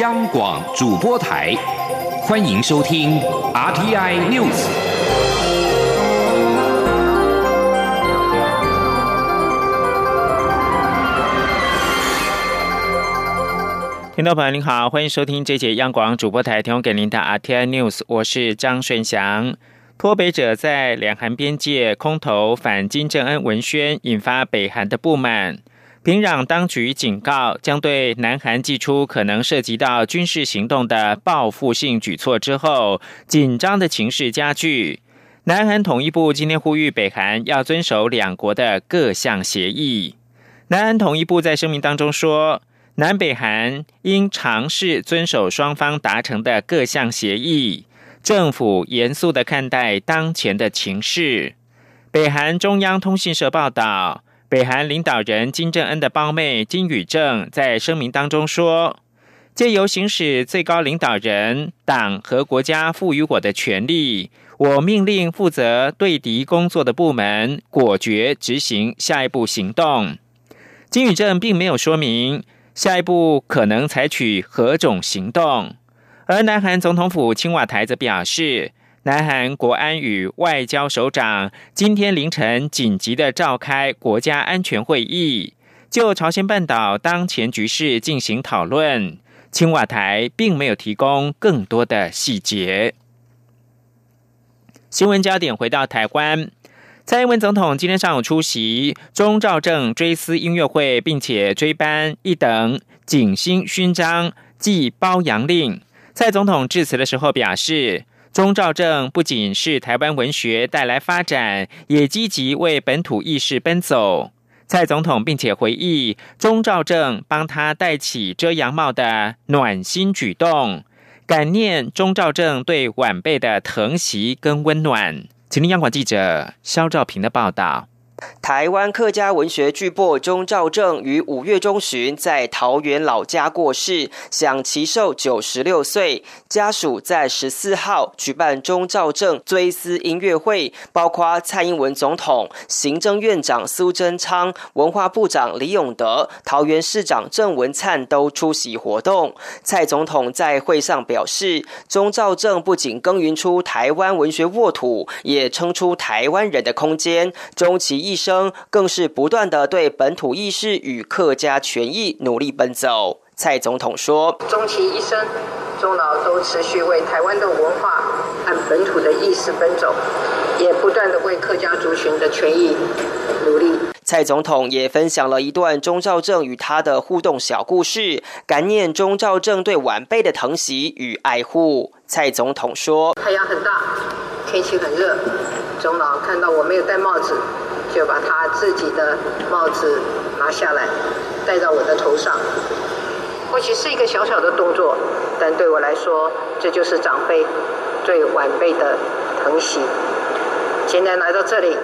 央广主播台，欢迎收听 RTI News。听众朋友您好，欢迎收听这节央广主播台提供给您的 RTI News，我是张顺祥。脱北者在两韩边界空投反金正恩文宣，引发北韩的不满。平壤当局警告，将对南韩祭出可能涉及到军事行动的报复性举措之后，紧张的情势加剧。南韩统一部今天呼吁北韩要遵守两国的各项协议。南韩统一部在声明当中说，南北韩应尝试遵守双方达成的各项协议。政府严肃的看待当前的情势。北韩中央通讯社报道，北韩领导人金正恩的胞妹金宇正在声明当中说：“借由行使最高领导人、党和国家赋予我的权利，我命令负责对敌工作的部门果决执行下一步行动。”金宇正并没有说明下一步可能采取何种行动。而南韩总统府青瓦台则表示，南韩国安与外交首长今天凌晨紧急的召开国家安全会议，就朝鲜半岛当前局势进行讨论。青瓦台并没有提供更多的细节。新闻焦点回到台湾，蔡英文总统今天上午出席钟兆正追思音乐会，并且追颁一等景星勋章暨褒扬令。蔡总统致辞的时候表示，宗兆正不仅是台湾文学带来发展，也积极为本土意识奔走。蔡总统并且回忆宗兆正帮他戴起遮阳帽的暖心举动，感念宗兆正对晚辈的疼惜跟温暖。请听央广记者肖兆平的报道。台湾客家文学巨擘钟兆正于五月中旬在桃园老家过世，享其寿九十六岁。家属在十四号举办钟兆正追思音乐会，包括蔡英文总统、行政院长苏贞昌、文化部长李永德、桃园市长郑文灿都出席活动。蔡总统在会上表示，钟兆正不仅耕耘出台湾文学沃土，也撑出台湾人的空间，终其。一生更是不断的对本土意识与客家权益努力奔走。蔡总统说：“终其一生，钟老都持续为台湾的文化和本土的意识奔走，也不断的为客家族群的权益努力。”蔡总统也分享了一段钟兆正与他的互动小故事，感念钟兆正对晚辈的疼惜与爱护。蔡总统说：“太阳很大，天气很热，钟老看到我没有戴帽子。”就把他自己的帽子拿下来，戴到我的头上。或许是一个小小的动作，但对我来说，这就是长辈对晚辈的疼惜。现在来到这里。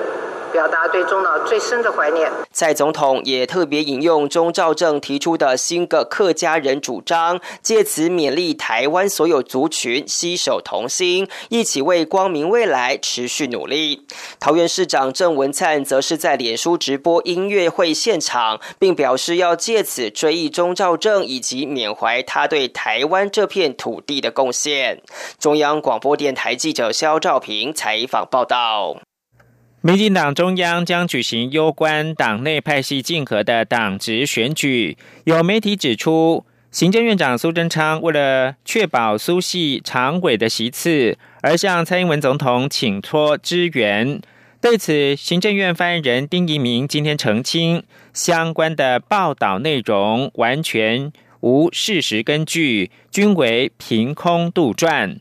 表达对钟老最深的怀念。蔡总统也特别引用钟兆政提出的新个客家人主张，借此勉励台湾所有族群携手同心，一起为光明未来持续努力。桃园市长郑文灿则是在脸书直播音乐会现场，并表示要借此追忆钟兆政以及缅怀他对台湾这片土地的贡献。中央广播电台记者肖兆平采访报道。民进党中央将举行攸关党内派系竞合的党职选举。有媒体指出，行政院长苏贞昌为了确保苏系常委的席次，而向蔡英文总统请托支援。对此，行政院发言人丁仪明今天澄清，相关的报道内容完全无事实根据，均为凭空杜撰。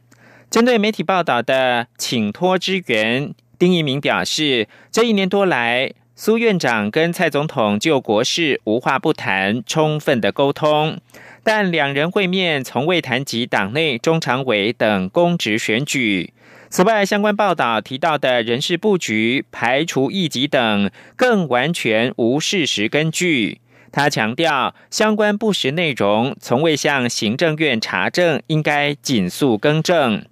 针对媒体报道的请托支援。丁一鸣表示，这一年多来，苏院长跟蔡总统就国事无话不谈，充分的沟通，但两人会面从未谈及党内中常委等公职选举。此外，相关报道提到的人事布局、排除异己等，更完全无事实根据。他强调，相关不实内容从未向行政院查证，应该紧速更正。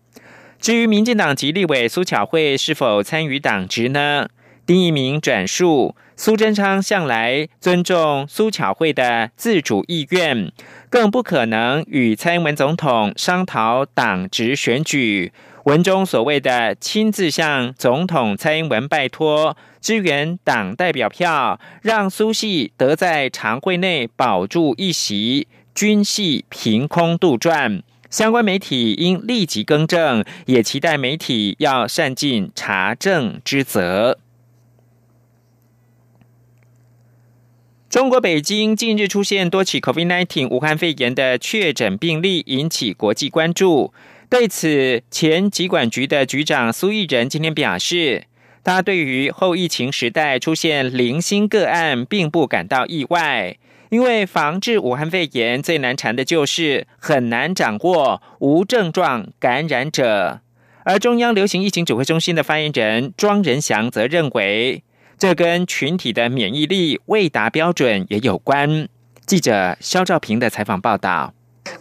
至于民进党籍立委苏巧慧是否参与党职呢？丁一鸣转述，苏贞昌向来尊重苏巧慧的自主意愿，更不可能与蔡英文总统商讨党职选举。文中所谓的亲自向总统蔡英文拜托支援党代表票，让苏系得在常会内保住一席，均系凭空杜撰。相关媒体应立即更正，也期待媒体要善尽查证之责。中国北京近日出现多起 COVID-19 武汉肺炎的确诊病例，引起国际关注。对此，前疾管局的局长苏益仁今天表示，他对于后疫情时代出现零星个案，并不感到意外，因为防治武汉肺炎最难缠的就是很难掌握无症状感染者。而中央流行疫情指挥中心的发言人庄仁祥则认为，这跟群体的免疫力未达标准也有关。记者肖兆平的采访报道。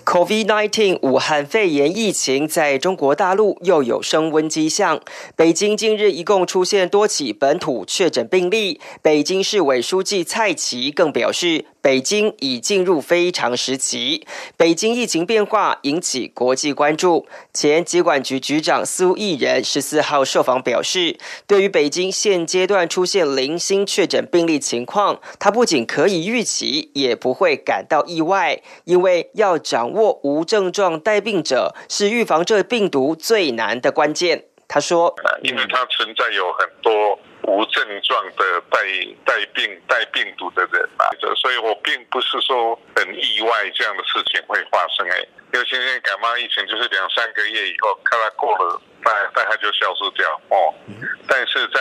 COVID-19 武汉肺炎疫情在中国大陆又有升温迹象。北京近日一共出现多起本土确诊病例。北京市委书记蔡奇更表示。北京已进入非常时期，北京疫情变化引起国际关注。前疾管局局长苏益仁十四号受访表示，对于北京现阶段出现零星确诊病例情况，他不仅可以预期，也不会感到意外，因为要掌握无症状带病者是预防这病毒最难的关键。他说：“因为它存在有很多。”无症状的带带病带病毒的人啊，所以我并不是说很意外这样的事情会发生哎，为现在感冒疫情就是两三个月以后，看它过了，大大概就消失掉哦。但是在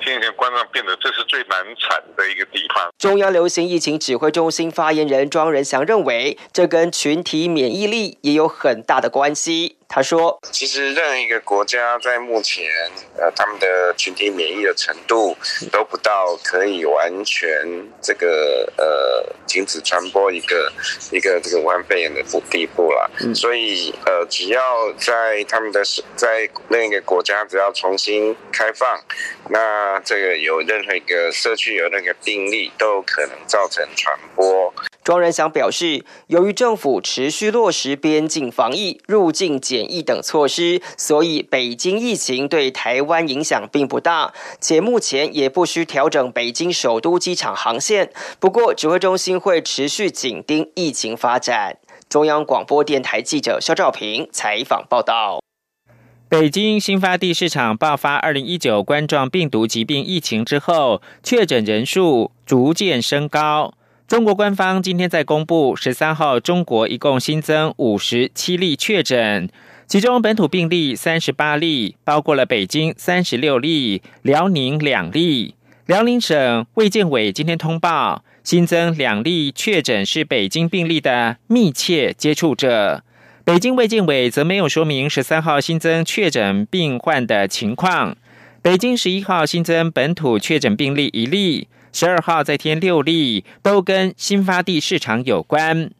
新型冠状病毒，这是最难产的一个地方。中央流行疫情指挥中心发言人庄仁祥认为，这跟群体免疫力也有很大的关系。他说：“其实任何一个国家在目前，呃，他们的群体免疫的程度都不到可以完全这个呃停止传播一个一个这个武汉肺炎的地步了。所以呃，只要在他们的在另一个国家，只要重新开放，那这个有任何一个社区有那个病例，都有可能造成传播。”庄仁祥表示，由于政府持续落实边境防疫、入境检疫等措施，所以北京疫情对台湾影响并不大，且目前也不需调整北京首都机场航线。不过，指挥中心会持续紧盯疫情发展。中央广播电台记者肖兆平采访报道：北京新发地市场爆发二零一九冠状病毒疾病疫情之后，确诊人数逐渐升高。中国官方今天在公布，十三号中国一共新增五十七例确诊，其中本土病例三十八例，包括了北京三十六例、辽宁两例。辽宁省卫健委今天通报，新增两例确诊是北京病例的密切接触者。北京卫健委则没有说明十三号新增确诊病患的情况。北京十一号新增本土确诊病例一例。十二号再添六例，都跟新发地市场有关。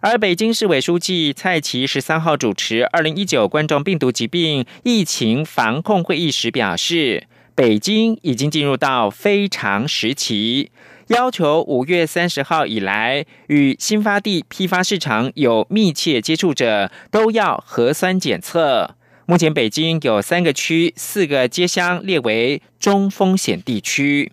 而北京市委书记蔡奇十三号主持二零一九冠状病毒疾病疫情防控会议时表示，北京已经进入到非常时期，要求五月三十号以来与新发地批发市场有密切接触者都要核酸检测。目前北京有三个区、四个街乡列为中风险地区。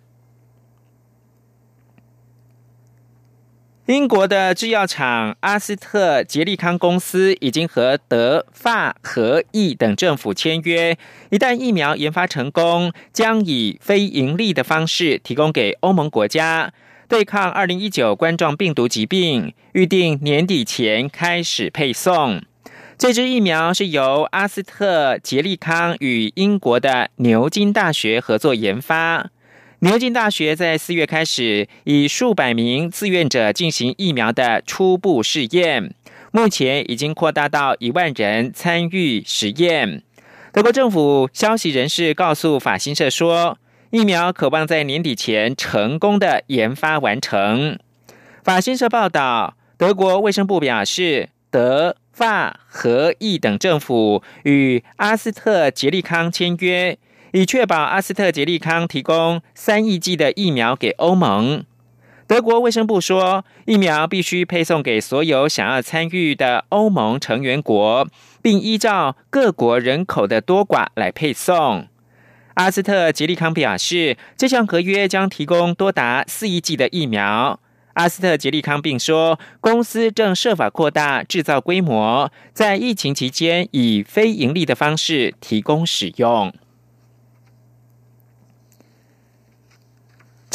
英国的制药厂阿斯特捷利康公司已经和德、法、和、意等政府签约，一旦疫苗研发成功，将以非盈利的方式提供给欧盟国家，对抗二零一九冠状病毒疾病。预定年底前开始配送。这支疫苗是由阿斯特捷利康与英国的牛津大学合作研发。牛津大学在四月开始以数百名志愿者进行疫苗的初步试验，目前已经扩大到一万人参与实验。德国政府消息人士告诉法新社说，疫苗渴望在年底前成功的研发完成。法新社报道，德国卫生部表示，德、法、荷、意等政府与阿斯特捷利康签约。以确保阿斯特捷利康提供三亿剂的疫苗给欧盟。德国卫生部说，疫苗必须配送给所有想要参与的欧盟成员国，并依照各国人口的多寡来配送。阿斯特捷利康表示，这项合约将提供多达四亿剂的疫苗。阿斯特捷利康并说，公司正设法扩大制造规模，在疫情期间以非盈利的方式提供使用。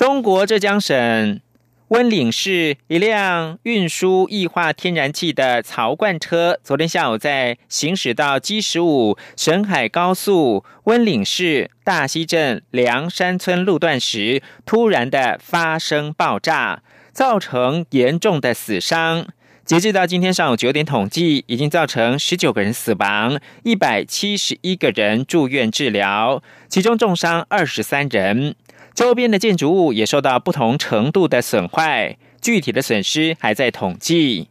中国浙江省。温岭市一辆运输液化天然气的槽罐车，昨天下午在行驶到 G 十五沈海高速温岭市大溪镇梁山村路段时，突然的发生爆炸，造成严重的死伤。截至到今天上午九点统计，已经造成十九个人死亡，一百七十一个人住院治疗，其中重伤二十三人。周边的建筑物也受到不同程度的损坏，具体的损失还在统计。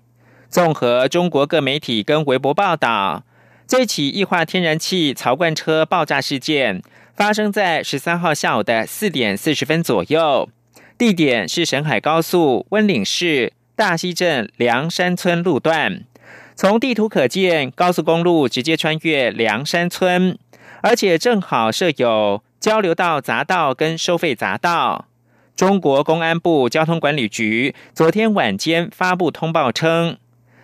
综合中国各媒体跟微博报道，这起液化天然气槽罐车爆炸事件发生在十三号下午的四点四十分左右，地点是沈海高速温岭市大溪镇梁山村路段。从地图可见，高速公路直接穿越梁山村，而且正好设有。交流道匝道跟收费匝道，中国公安部交通管理局昨天晚间发布通报称，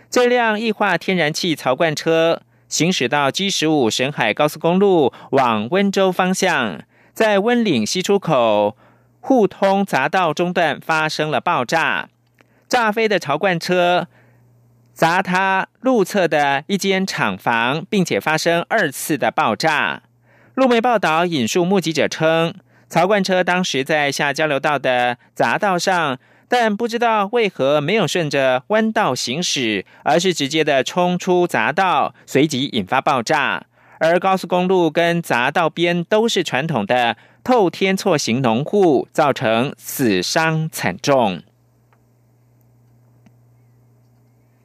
这辆液化天然气槽罐车行驶到 G 十五沈海高速公路往温州方向，在温岭西出口互通匝道中段发生了爆炸，炸飞的槽罐车砸塌路侧的一间厂房，并且发生二次的爆炸。路媒报道引述目击者称，槽罐车当时在下交流道的匝道上，但不知道为何没有顺着弯道行驶，而是直接的冲出匝道，随即引发爆炸。而高速公路跟匝道边都是传统的透天错型农户，造成死伤惨重。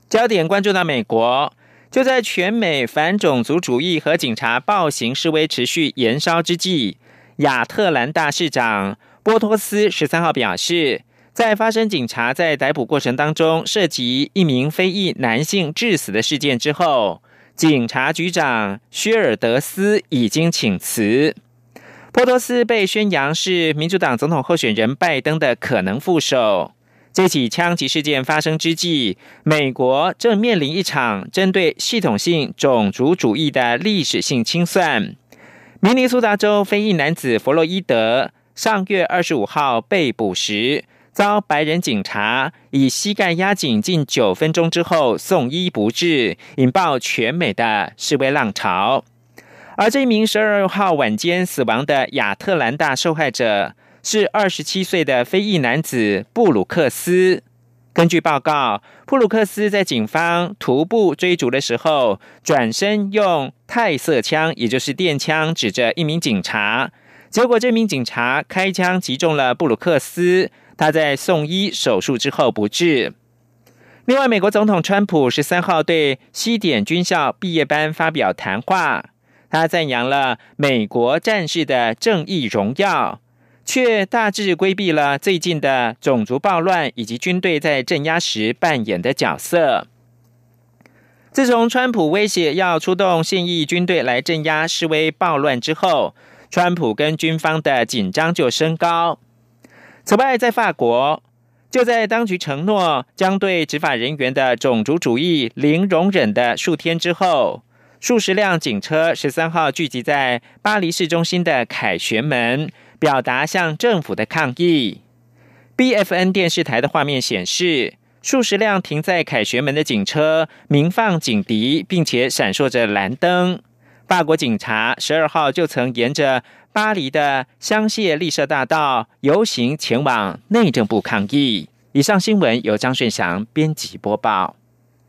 焦点关注到美国。就在全美反种族主义和警察暴行示威持续延烧之际，亚特兰大市长波托斯十三号表示，在发生警察在逮捕过程当中涉及一名非裔男性致死的事件之后，警察局长薛尔德斯已经请辞。波托斯被宣扬是民主党总统候选人拜登的可能副手。这起枪击事件发生之际，美国正面临一场针对系统性种族主义的历史性清算。明尼苏达州非裔男子弗洛伊德上月二十五号被捕时，遭白人警察以膝盖压紧近九分钟之后送医不治，引爆全美的示威浪潮。而这名十二号晚间死亡的亚特兰大受害者。是二十七岁的非裔男子布鲁克斯。根据报告，布鲁克斯在警方徒步追逐的时候，转身用泰瑟枪，也就是电枪，指着一名警察。结果，这名警察开枪击中了布鲁克斯，他在送医手术之后不治。另外，美国总统川普十三号对西点军校毕业班发表谈话，他赞扬了美国战士的正义荣耀。却大致规避了最近的种族暴乱以及军队在镇压时扮演的角色。自从川普威胁要出动现役军队来镇压示威暴乱之后，川普跟军方的紧张就升高。此外，在法国，就在当局承诺将对执法人员的种族主义零容忍的数天之后，数十辆警车十三号聚集在巴黎市中心的凯旋门。表达向政府的抗议。B F N 电视台的画面显示，数十辆停在凯旋门的警车鸣放警笛，并且闪烁着蓝灯。法国警察十二号就曾沿着巴黎的香榭丽舍大道游行前往内政部抗议。以上新闻由张顺祥编辑播报。